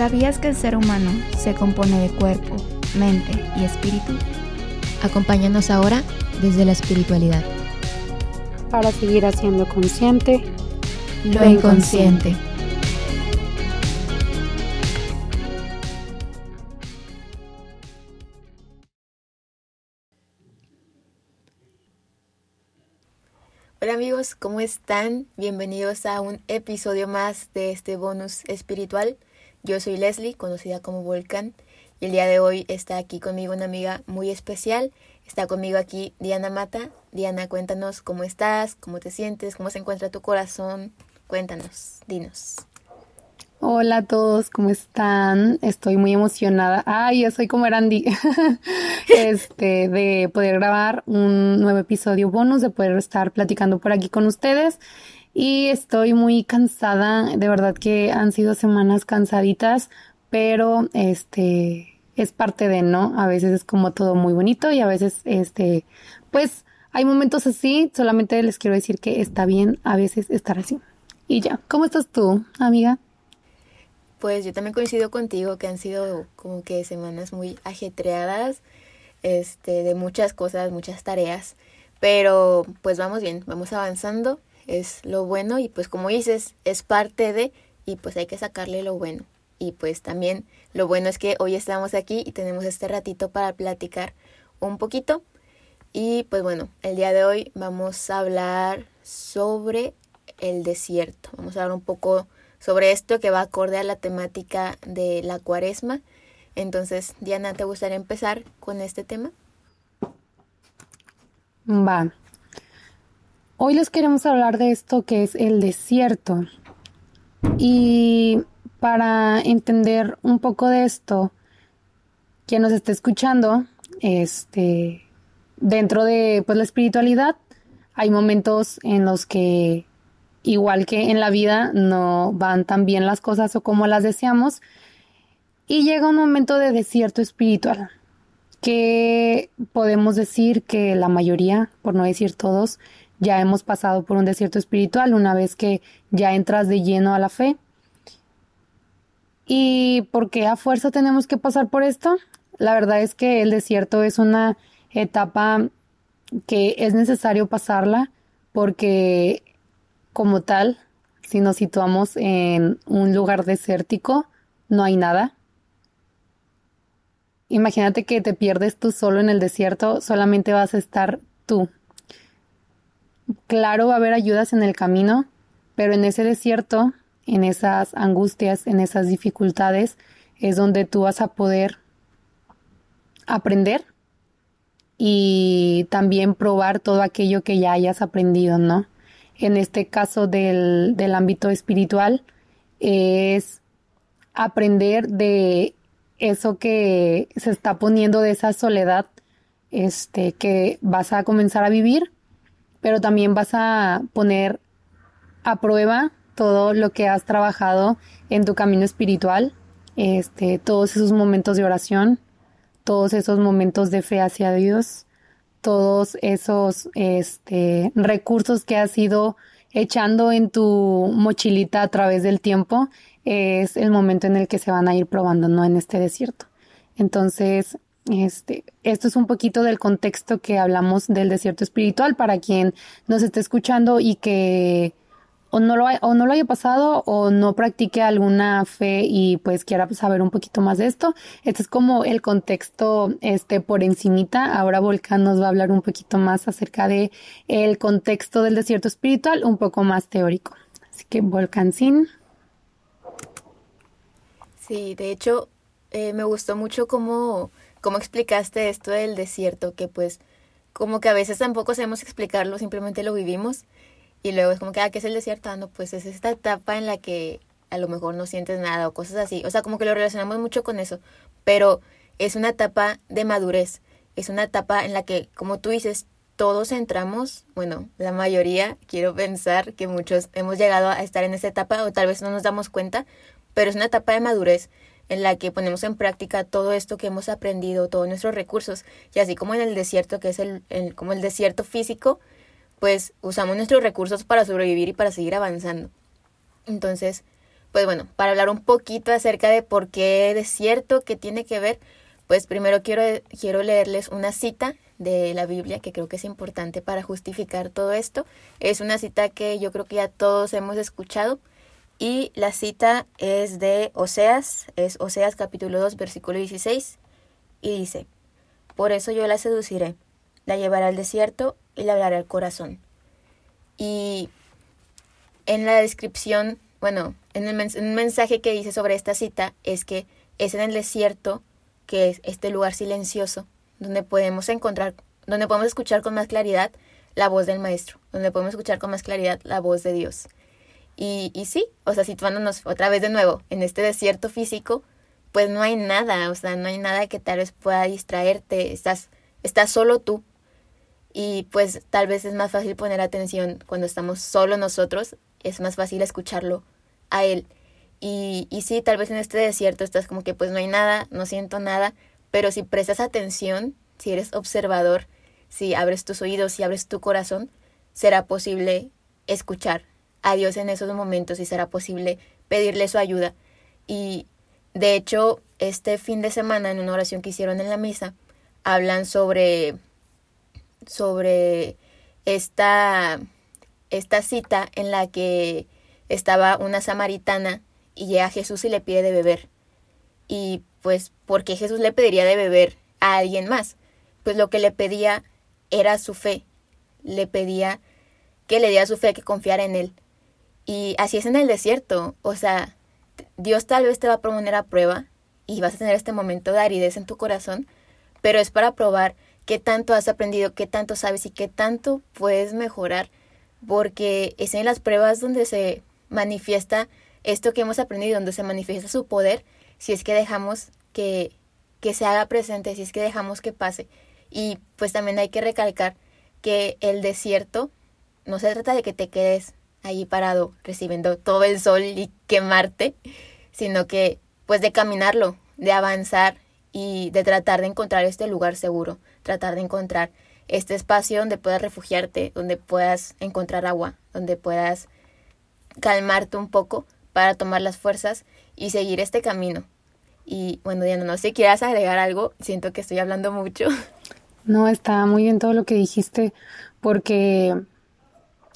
¿Sabías que el ser humano se compone de cuerpo, mente y espíritu? Acompáñanos ahora desde la espiritualidad. Para seguir haciendo consciente lo inconsciente. Hola amigos, ¿cómo están? Bienvenidos a un episodio más de este bonus espiritual. Yo soy Leslie, conocida como Volcán, y el día de hoy está aquí conmigo una amiga muy especial. Está conmigo aquí Diana Mata. Diana, cuéntanos cómo estás, cómo te sientes, cómo se encuentra tu corazón. Cuéntanos, dinos. Hola a todos, ¿cómo están? Estoy muy emocionada. Ay, yo soy como Erandi. este, de poder grabar un nuevo episodio bonus, de poder estar platicando por aquí con ustedes. Y estoy muy cansada, de verdad que han sido semanas cansaditas, pero este es parte de, ¿no? A veces es como todo muy bonito y a veces este pues hay momentos así, solamente les quiero decir que está bien a veces estar así. Y ya, ¿cómo estás tú, amiga? Pues yo también coincido contigo que han sido como que semanas muy ajetreadas, este, de muchas cosas, muchas tareas, pero pues vamos bien, vamos avanzando, es lo bueno y pues como dices, es parte de y pues hay que sacarle lo bueno. Y pues también lo bueno es que hoy estamos aquí y tenemos este ratito para platicar un poquito. Y pues bueno, el día de hoy vamos a hablar sobre el desierto. Vamos a hablar un poco sobre esto que va acorde a la temática de la cuaresma. Entonces, Diana, ¿te gustaría empezar con este tema? Va. Hoy les queremos hablar de esto que es el desierto. Y para entender un poco de esto, quien nos esté escuchando, este, dentro de pues, la espiritualidad, hay momentos en los que igual que en la vida, no van tan bien las cosas o como las deseamos. Y llega un momento de desierto espiritual, que podemos decir que la mayoría, por no decir todos, ya hemos pasado por un desierto espiritual una vez que ya entras de lleno a la fe. ¿Y por qué a fuerza tenemos que pasar por esto? La verdad es que el desierto es una etapa que es necesario pasarla porque como tal, si nos situamos en un lugar desértico, no hay nada. Imagínate que te pierdes tú solo en el desierto, solamente vas a estar tú. Claro, va a haber ayudas en el camino, pero en ese desierto, en esas angustias, en esas dificultades, es donde tú vas a poder aprender y también probar todo aquello que ya hayas aprendido, ¿no? en este caso del, del ámbito espiritual, es aprender de eso que se está poniendo de esa soledad este que vas a comenzar a vivir, pero también vas a poner a prueba todo lo que has trabajado en tu camino espiritual, este todos esos momentos de oración, todos esos momentos de fe hacia Dios, todos esos este, recursos que has ido echando en tu mochilita a través del tiempo, es el momento en el que se van a ir probando, ¿no? En este desierto. Entonces, este, esto es un poquito del contexto que hablamos del desierto espiritual para quien nos esté escuchando y que o no lo, o no lo haya pasado o no practique alguna fe y pues quiera saber un poquito más de esto. Este es como el contexto este por encimita. Ahora Volcán nos va a hablar un poquito más acerca de el contexto del desierto espiritual, un poco más teórico. Así que Volcán sin. Sí, de hecho eh, me gustó mucho cómo, cómo explicaste esto del desierto, que pues como que a veces tampoco sabemos explicarlo, simplemente lo vivimos. Y luego es como que, ah, ¿qué es el desierto? Ah, no, pues es esta etapa en la que a lo mejor no sientes nada o cosas así. O sea, como que lo relacionamos mucho con eso. Pero es una etapa de madurez. Es una etapa en la que, como tú dices, todos entramos, bueno, la mayoría, quiero pensar que muchos hemos llegado a estar en esa etapa o tal vez no nos damos cuenta, pero es una etapa de madurez en la que ponemos en práctica todo esto que hemos aprendido, todos nuestros recursos, y así como en el desierto, que es el, el como el desierto físico, pues usamos nuestros recursos para sobrevivir y para seguir avanzando. Entonces, pues bueno, para hablar un poquito acerca de por qué desierto, qué tiene que ver, pues primero quiero, quiero leerles una cita de la Biblia que creo que es importante para justificar todo esto. Es una cita que yo creo que ya todos hemos escuchado y la cita es de Oseas, es Oseas capítulo 2 versículo 16 y dice, por eso yo la seduciré, la llevaré al desierto y la hablaré al corazón. Y en la descripción bueno, en el un mensaje que dice sobre esta cita es que es en el desierto, que es este lugar silencioso, donde podemos encontrar, donde podemos escuchar con más claridad la voz del Maestro, donde podemos escuchar con más claridad la voz de Dios. Y, y sí, o sea, situándonos otra vez de nuevo en este desierto físico, pues no hay nada, o sea, no hay nada que tal vez pueda distraerte, estás, estás solo tú. Y pues tal vez es más fácil poner atención cuando estamos solo nosotros es más fácil escucharlo a él. Y, y sí, tal vez en este desierto estás como que pues no hay nada, no siento nada, pero si prestas atención, si eres observador, si abres tus oídos, si abres tu corazón, será posible escuchar a Dios en esos momentos y será posible pedirle su ayuda. Y de hecho, este fin de semana, en una oración que hicieron en la misa, hablan sobre, sobre esta esta cita en la que estaba una samaritana y llega a Jesús y le pide de beber. Y pues, ¿por qué Jesús le pediría de beber a alguien más? Pues lo que le pedía era su fe. Le pedía que le diera su fe, que confiara en él. Y así es en el desierto. O sea, Dios tal vez te va a poner a prueba y vas a tener este momento de aridez en tu corazón, pero es para probar qué tanto has aprendido, qué tanto sabes y qué tanto puedes mejorar porque es en las pruebas donde se manifiesta esto que hemos aprendido, donde se manifiesta su poder, si es que dejamos que, que se haga presente, si es que dejamos que pase. Y pues también hay que recalcar que el desierto no se trata de que te quedes allí parado recibiendo todo el sol y quemarte, sino que pues de caminarlo, de avanzar y de tratar de encontrar este lugar seguro, tratar de encontrar este espacio donde puedas refugiarte, donde puedas encontrar agua, donde puedas calmarte un poco para tomar las fuerzas y seguir este camino. Y bueno, Diana, no sé si quieras agregar algo, siento que estoy hablando mucho. No, está muy bien todo lo que dijiste, porque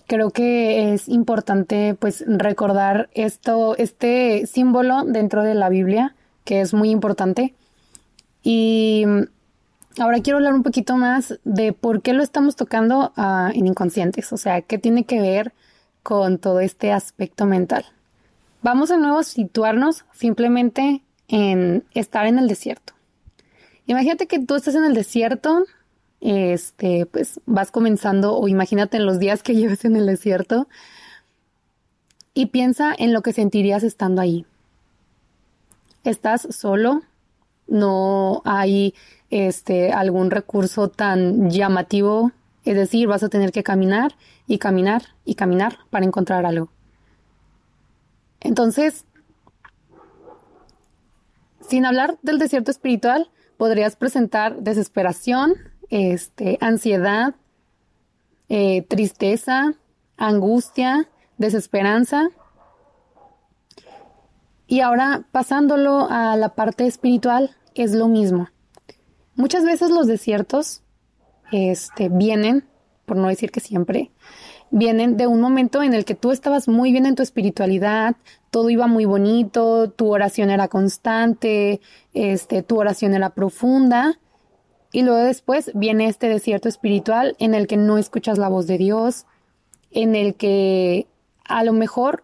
creo que es importante pues recordar esto, este símbolo dentro de la Biblia, que es muy importante. Y Ahora quiero hablar un poquito más de por qué lo estamos tocando uh, en inconscientes, o sea, qué tiene que ver con todo este aspecto mental. Vamos de nuevo a situarnos simplemente en estar en el desierto. Imagínate que tú estás en el desierto, este, pues vas comenzando, o imagínate en los días que lleves en el desierto, y piensa en lo que sentirías estando ahí. Estás solo, no hay este, algún recurso tan llamativo, es decir, vas a tener que caminar y caminar y caminar para encontrar algo. Entonces, sin hablar del desierto espiritual, podrías presentar desesperación, este, ansiedad, eh, tristeza, angustia, desesperanza. Y ahora pasándolo a la parte espiritual, es lo mismo. Muchas veces los desiertos este, vienen, por no decir que siempre, vienen de un momento en el que tú estabas muy bien en tu espiritualidad, todo iba muy bonito, tu oración era constante, este, tu oración era profunda, y luego después viene este desierto espiritual en el que no escuchas la voz de Dios, en el que a lo mejor,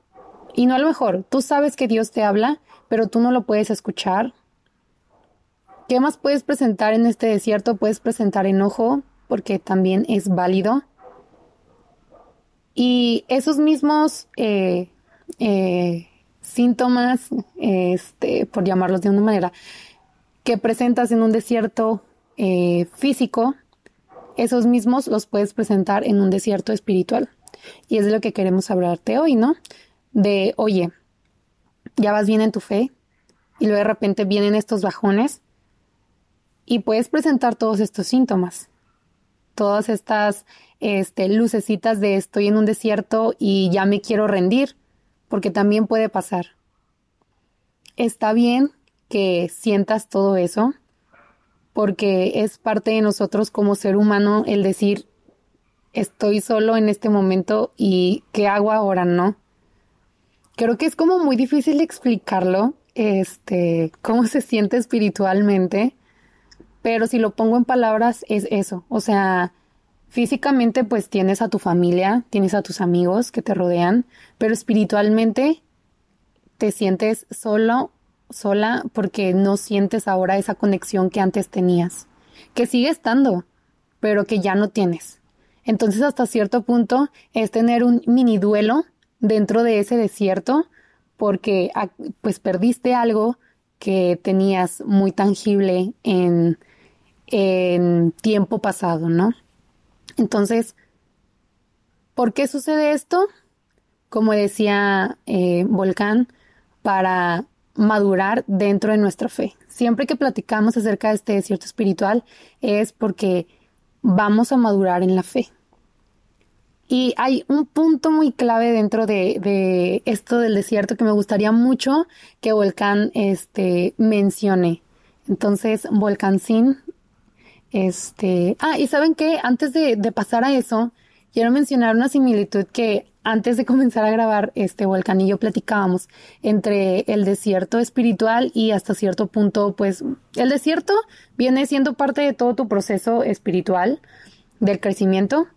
y no a lo mejor, tú sabes que Dios te habla, pero tú no lo puedes escuchar, ¿Qué más puedes presentar en este desierto? Puedes presentar enojo, porque también es válido. Y esos mismos eh, eh, síntomas, este, por llamarlos de una manera, que presentas en un desierto eh, físico, esos mismos los puedes presentar en un desierto espiritual. Y es de lo que queremos hablarte hoy, ¿no? De, oye, ya vas bien en tu fe y luego de repente vienen estos bajones y puedes presentar todos estos síntomas, todas estas este, lucecitas de estoy en un desierto y ya me quiero rendir, porque también puede pasar. está bien que sientas todo eso, porque es parte de nosotros como ser humano el decir, estoy solo en este momento y ¿qué hago ahora? No. Creo que es como muy difícil explicarlo, este, cómo se siente espiritualmente, pero si lo pongo en palabras es eso, o sea, físicamente pues tienes a tu familia, tienes a tus amigos que te rodean, pero espiritualmente te sientes solo, sola porque no sientes ahora esa conexión que antes tenías, que sigue estando, pero que ya no tienes. Entonces hasta cierto punto es tener un mini duelo dentro de ese desierto porque ah, pues perdiste algo que tenías muy tangible en, tiempo pasado, ¿no? Entonces, ¿por qué sucede esto? Como decía eh, Volcán, para madurar dentro de nuestra fe. Siempre que platicamos acerca de este desierto espiritual es porque vamos a madurar en la fe. Y hay un punto muy clave dentro de, esto del desierto que me gustaría mucho que Volcán este, mencione. Entonces, Volcancín, este... Ah, y ¿saben qué? Antes de, de pasar a eso, quiero mencionar una similitud que antes de comenzar a grabar, este Volcán y platicábamos entre el desierto espiritual y hasta cierto punto, pues el desierto viene siendo parte de todo tu proceso espiritual del crecimiento.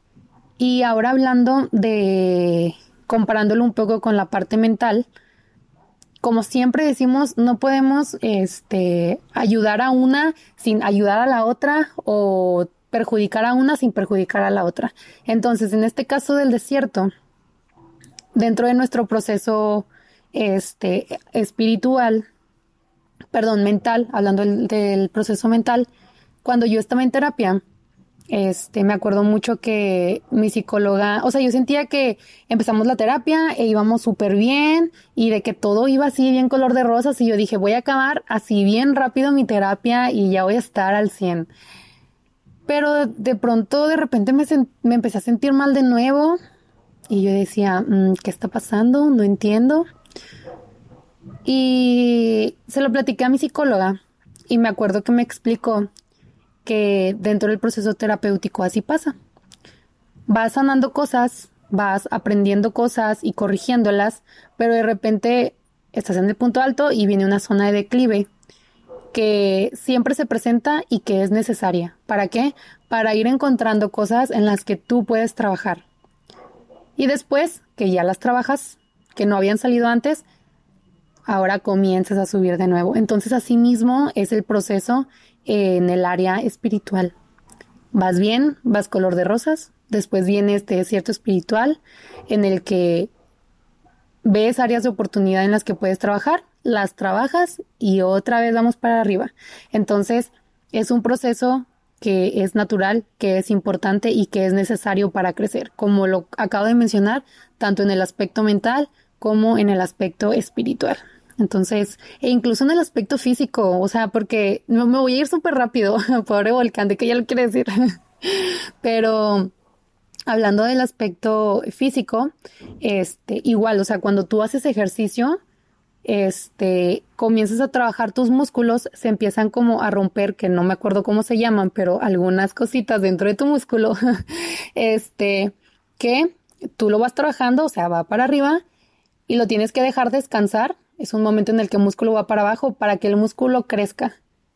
Y ahora hablando de, comparándolo un poco con la parte mental, como siempre decimos, no podemos este, ayudar a una sin ayudar a la otra o perjudicar a una sin perjudicar a la otra. Entonces, en este caso del desierto, dentro de nuestro proceso este, espiritual, perdón, mental, hablando del, proceso mental, cuando yo estaba en terapia, este, me acuerdo mucho que mi psicóloga, o sea, yo sentía que empezamos la terapia e íbamos súper bien y de que todo iba así bien color de rosas y yo dije, voy a acabar así bien rápido mi terapia y ya voy a estar al 100. Pero de, pronto, de repente me, me empecé a sentir mal de nuevo, y yo decía, mm, ¿qué está pasando? No entiendo. Y se lo platiqué a mi psicóloga y me acuerdo que me explicó que dentro del proceso terapéutico así pasa. Vas sanando cosas, vas aprendiendo cosas y corrigiéndolas, pero de repente estás en el punto alto y viene una zona de declive que siempre se presenta y que es necesaria. ¿Para qué? Para ir encontrando cosas en las que tú puedes trabajar. Y después que ya las trabajas, que no habían salido antes, ahora comienzas a subir de nuevo. Entonces, así mismo es el proceso en el área espiritual. Vas bien, vas color de rosas, después viene este desierto espiritual en el que ves áreas de oportunidad en las que puedes trabajar, las trabajas y otra vez vamos para arriba. Entonces, es un proceso que es natural, que es importante y que es necesario para crecer, como lo acabo de mencionar, tanto en el aspecto mental como en el aspecto espiritual. Entonces, e incluso en el aspecto físico, o sea, porque me, me voy a ir súper rápido, pobre volcán, de que ya lo quiere decir. Pero hablando del aspecto físico, este, igual, o sea, cuando tú haces ejercicio, este, comienzas a trabajar tus músculos, se empiezan como a romper, que no me acuerdo cómo se llaman, pero algunas cositas dentro de tu músculo, este, que tú lo vas trabajando, o sea, va para arriba y lo tienes que dejar descansar. Es un momento en el que el músculo va para abajo para que el músculo crezca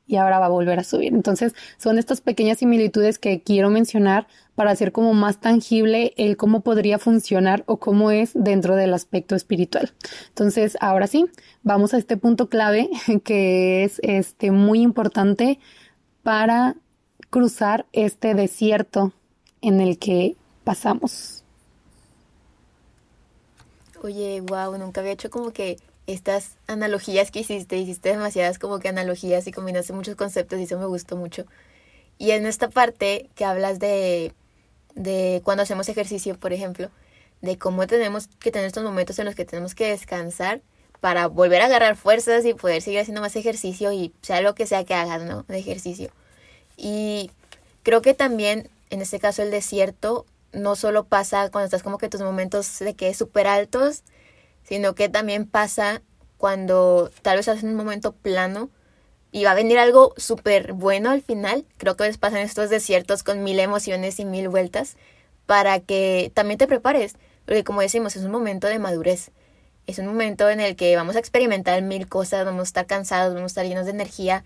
y ahora va a volver a subir. Entonces, son estas pequeñas similitudes que quiero mencionar para hacer como más tangible el cómo podría funcionar o cómo es dentro del aspecto espiritual. Entonces, ahora sí, vamos a este punto clave que es este muy importante para cruzar este desierto en el que pasamos. Oye, wow, nunca había hecho como que estas analogías que hiciste, hiciste demasiadas como que analogías y combinaste muchos conceptos y eso me gustó mucho. Y en esta parte que hablas de, de cuando hacemos ejercicio, por ejemplo, de cómo tenemos que tener estos momentos en los que tenemos que descansar para volver a agarrar fuerzas y poder seguir haciendo más ejercicio y sea lo que sea que hagas, ¿no? De ejercicio. Y creo que también, en este caso, el desierto no solo pasa cuando estás como que tus momentos de que súper altos, sino que también pasa cuando tal vez estás en un momento plano y va a venir algo súper bueno al final. Creo que veces pasan estos desiertos con mil emociones y mil vueltas para que también te prepares, porque como decimos, es un momento de madurez. Es un momento en el que vamos a experimentar mil cosas, vamos a estar cansados, vamos a estar llenos de energía,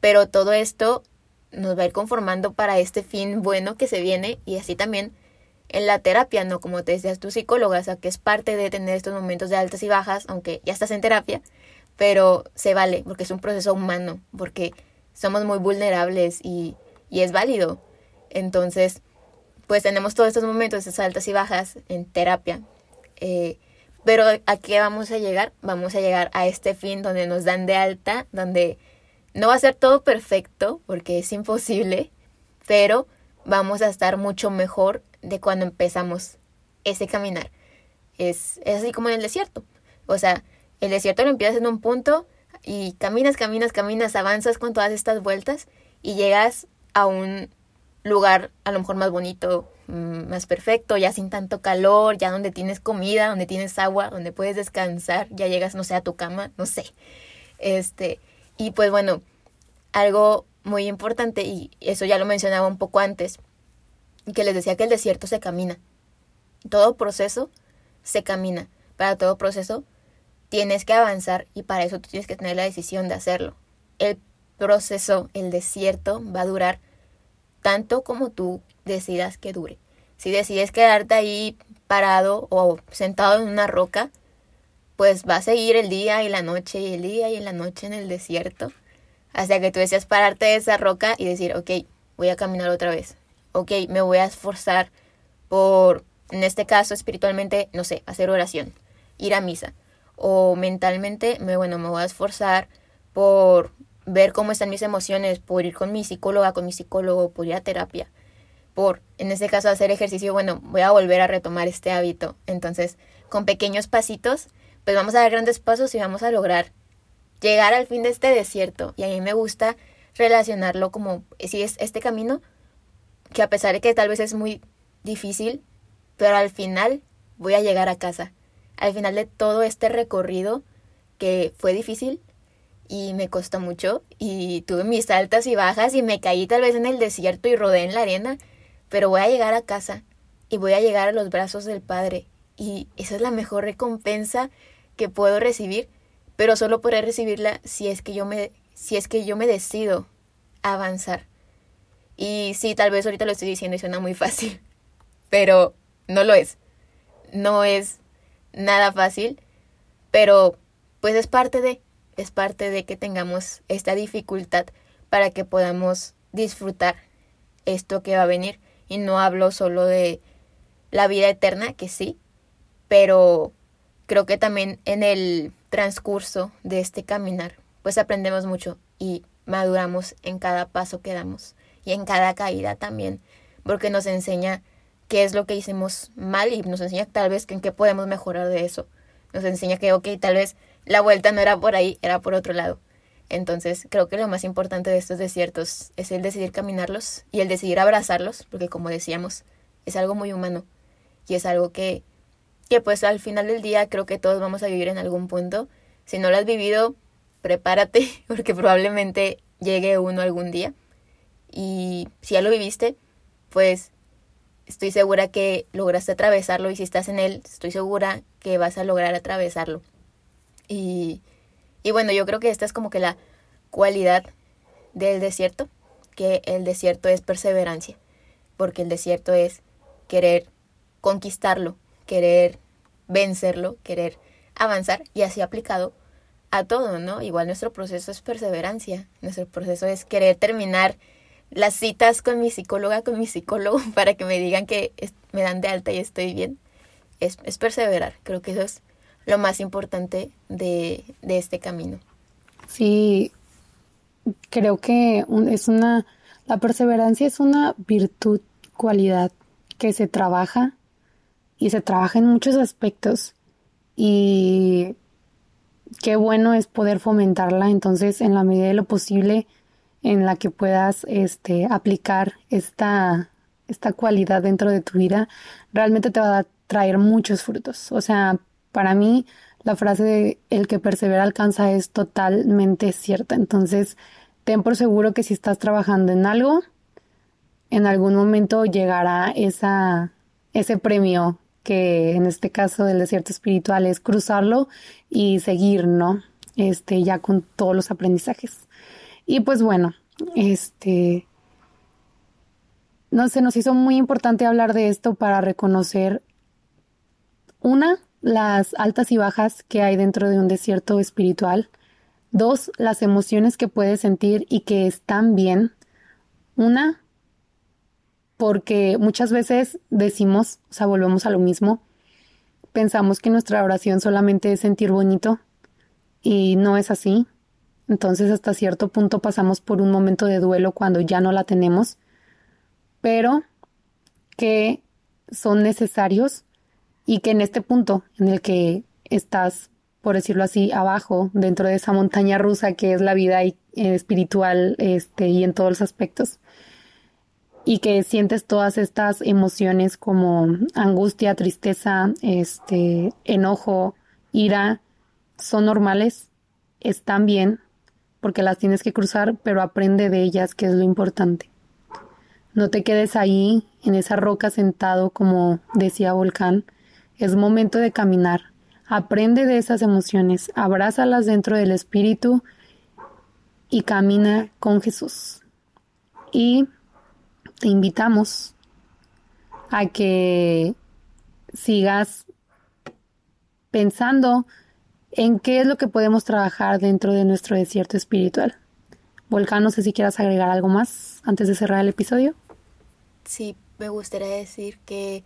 pero todo esto nos va a ir conformando para este fin bueno que se viene y así también en la terapia, ¿no? Como te decías tu psicóloga, o sea, que es parte de tener estos momentos de altas y bajas, aunque ya estás en terapia, pero se vale, porque es un proceso humano, porque somos muy vulnerables y, y es válido. Entonces, pues tenemos todos estos momentos, esas altas y bajas en terapia. Eh, pero ¿a qué vamos a llegar? Vamos a llegar a este fin donde nos dan de alta, donde no va a ser todo perfecto, porque es imposible, pero vamos a estar mucho mejor de cuando empezamos ese caminar. Es, es así como en el desierto. O sea, el desierto lo empiezas en un punto y caminas, caminas, caminas, avanzas con todas estas vueltas y llegas a un lugar a lo mejor más bonito, mm, más perfecto, ya sin tanto calor, ya donde tienes comida, donde tienes agua, donde puedes descansar, ya llegas, no sé, a tu cama, no sé. Este, y pues bueno, algo muy importante, y eso ya lo mencionaba un poco antes, que les decía que el desierto se camina. Todo proceso se camina. Para todo proceso tienes que avanzar y para eso tú tienes que tener la decisión de hacerlo. El proceso, el desierto, va a durar tanto como tú decidas que dure. Si decides quedarte ahí parado o sentado en una roca, pues va a seguir el día y la noche y el día y la noche en el desierto, hasta que tú deseas pararte de esa roca y decir, ok, voy a caminar otra vez, ok, me voy a esforzar por, en este caso espiritualmente, no sé, hacer oración, ir a misa, o mentalmente, me, bueno, me voy a esforzar por ver cómo están mis emociones, por ir con mi psicóloga, con mi psicólogo, por ir a terapia, por, en este caso, hacer ejercicio, bueno, voy a volver a retomar este hábito. Entonces, con pequeños pasitos, pues vamos a dar grandes pasos y vamos a lograr llegar al fin de este desierto. Y a mí me gusta relacionarlo como si es este camino que a pesar de que tal vez es muy difícil, pero al final voy a llegar a casa. Al final de todo este recorrido que fue difícil, y me costó mucho y tuve mis altas y bajas y me caí tal vez en el desierto y rodé en la arena, pero voy a llegar a casa y voy a llegar a los brazos del Padre y esa es la mejor recompensa que puedo recibir, pero solo podré recibirla si es que yo me si es que yo me decido avanzar. Y sí, tal vez ahorita lo estoy diciendo y suena muy fácil, pero no lo es. No es nada fácil, pero pues es parte de es parte de que tengamos esta dificultad para que podamos disfrutar esto que va a venir. Y no hablo solo de la vida eterna, que sí, pero creo que también en el transcurso de este caminar, pues aprendemos mucho y maduramos en cada paso que damos y en cada caída también, porque nos enseña qué es lo que hicimos mal y nos enseña tal vez en qué podemos mejorar de eso. Nos enseña que, ok, tal vez la vuelta no era por ahí, era por otro lado. Entonces creo que lo más importante de estos desiertos es el decidir caminarlos y el decidir abrazarlos, porque como decíamos, es algo muy humano y es algo que, que pues al final del día creo que todos vamos a vivir en algún punto. Si no lo has vivido, prepárate porque probablemente llegue uno algún día. Y si ya lo viviste, pues estoy segura que lograste atravesarlo y si estás en él, estoy segura que vas a lograr atravesarlo. Y, y bueno, yo creo que esta es como que la cualidad del desierto, que el desierto es perseverancia, porque el desierto es querer conquistarlo, querer vencerlo, querer avanzar y así aplicado a todo, ¿no? Igual nuestro proceso es perseverancia, nuestro proceso es querer terminar las citas con mi psicóloga, con mi psicólogo, para que me digan que me dan de alta y estoy bien. Es, es perseverar, creo que eso es lo más importante de, de este camino. Sí, creo que es una, la perseverancia es una virtud, cualidad que se trabaja y se trabaja en muchos aspectos y qué bueno es poder fomentarla entonces en la medida de lo posible en la que puedas este aplicar esta esta cualidad dentro de tu vida realmente te va a traer muchos frutos o sea para mí, la frase de el que persevera alcanza es totalmente cierta. Entonces, ten por seguro que si estás trabajando en algo, en algún momento llegará esa, ese premio que en este caso del desierto espiritual es cruzarlo y seguir, ¿no? Este, ya con todos los aprendizajes. Y pues bueno, este, no se nos hizo muy importante hablar de esto para reconocer una, las altas y bajas que hay dentro de un desierto espiritual. Dos, las emociones que puedes sentir y que están bien. Una, porque muchas veces decimos, o sea, volvemos a lo mismo, pensamos que nuestra oración solamente es sentir bonito y no es así. Entonces hasta cierto punto pasamos por un momento de duelo cuando ya no la tenemos, pero que son necesarios y que en este punto en el que estás, por decirlo así, abajo, dentro de esa montaña rusa que es la vida eh, espiritual este, y en todos los aspectos, y que sientes todas estas emociones como angustia, tristeza, este, enojo, ira, son normales, están bien, porque las tienes que cruzar, pero aprende de ellas, que es lo importante. No te quedes ahí, en esa roca sentado, como decía Volcán, es momento de caminar. Aprende de esas emociones, abrázalas dentro del espíritu y camina con Jesús. Y te invitamos a que sigas pensando en qué es lo que podemos trabajar dentro de nuestro desierto espiritual. Volcán, no sé si quieras agregar algo más antes de cerrar el episodio. Sí, me gustaría decir que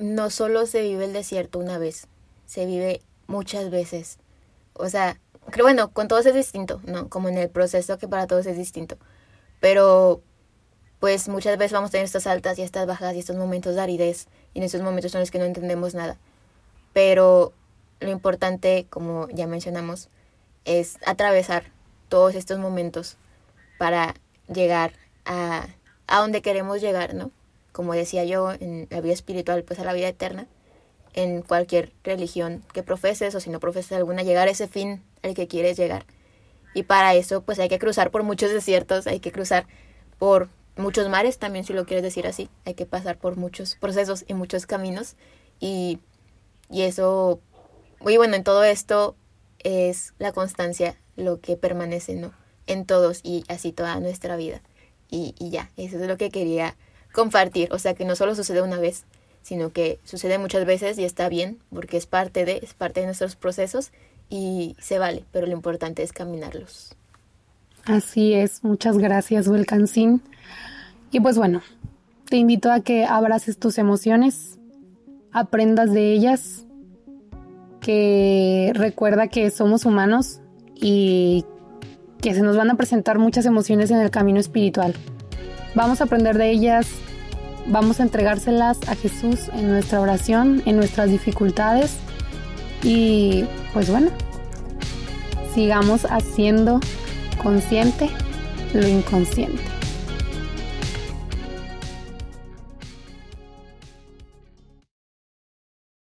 no solo se vive el desierto una vez, se vive muchas veces. O sea, creo, bueno, con todos es distinto, ¿no? Como en el proceso que para todos es distinto. Pero, pues muchas veces vamos a tener estas altas y estas bajas y estos momentos de aridez. Y en esos momentos son los que no entendemos nada. Pero lo importante, como ya mencionamos, es atravesar todos estos momentos para llegar a, a donde queremos llegar, ¿no? como decía yo, en la vida espiritual, pues a la vida eterna, en cualquier religión que profeses o si no profeses alguna, llegar a ese fin al que quieres llegar. Y para eso, pues hay que cruzar por muchos desiertos, hay que cruzar por muchos mares, también si lo quieres decir así, hay que pasar por muchos procesos y muchos caminos. Y, y eso, muy bueno, en todo esto es la constancia lo que permanece, ¿no? En todos y así toda nuestra vida. Y, y ya, eso es lo que quería compartir, o sea que no solo sucede una vez, sino que sucede muchas veces y está bien, porque es parte de, es parte de nuestros procesos y se vale, pero lo importante es caminarlos. Así es, muchas gracias, Volcancín. Y pues bueno, te invito a que abraces tus emociones, aprendas de ellas, que recuerda que somos humanos y que se nos van a presentar muchas emociones en el camino espiritual. Vamos a aprender de ellas, vamos a entregárselas a Jesús en nuestra oración, en nuestras dificultades y pues bueno, sigamos haciendo consciente lo inconsciente.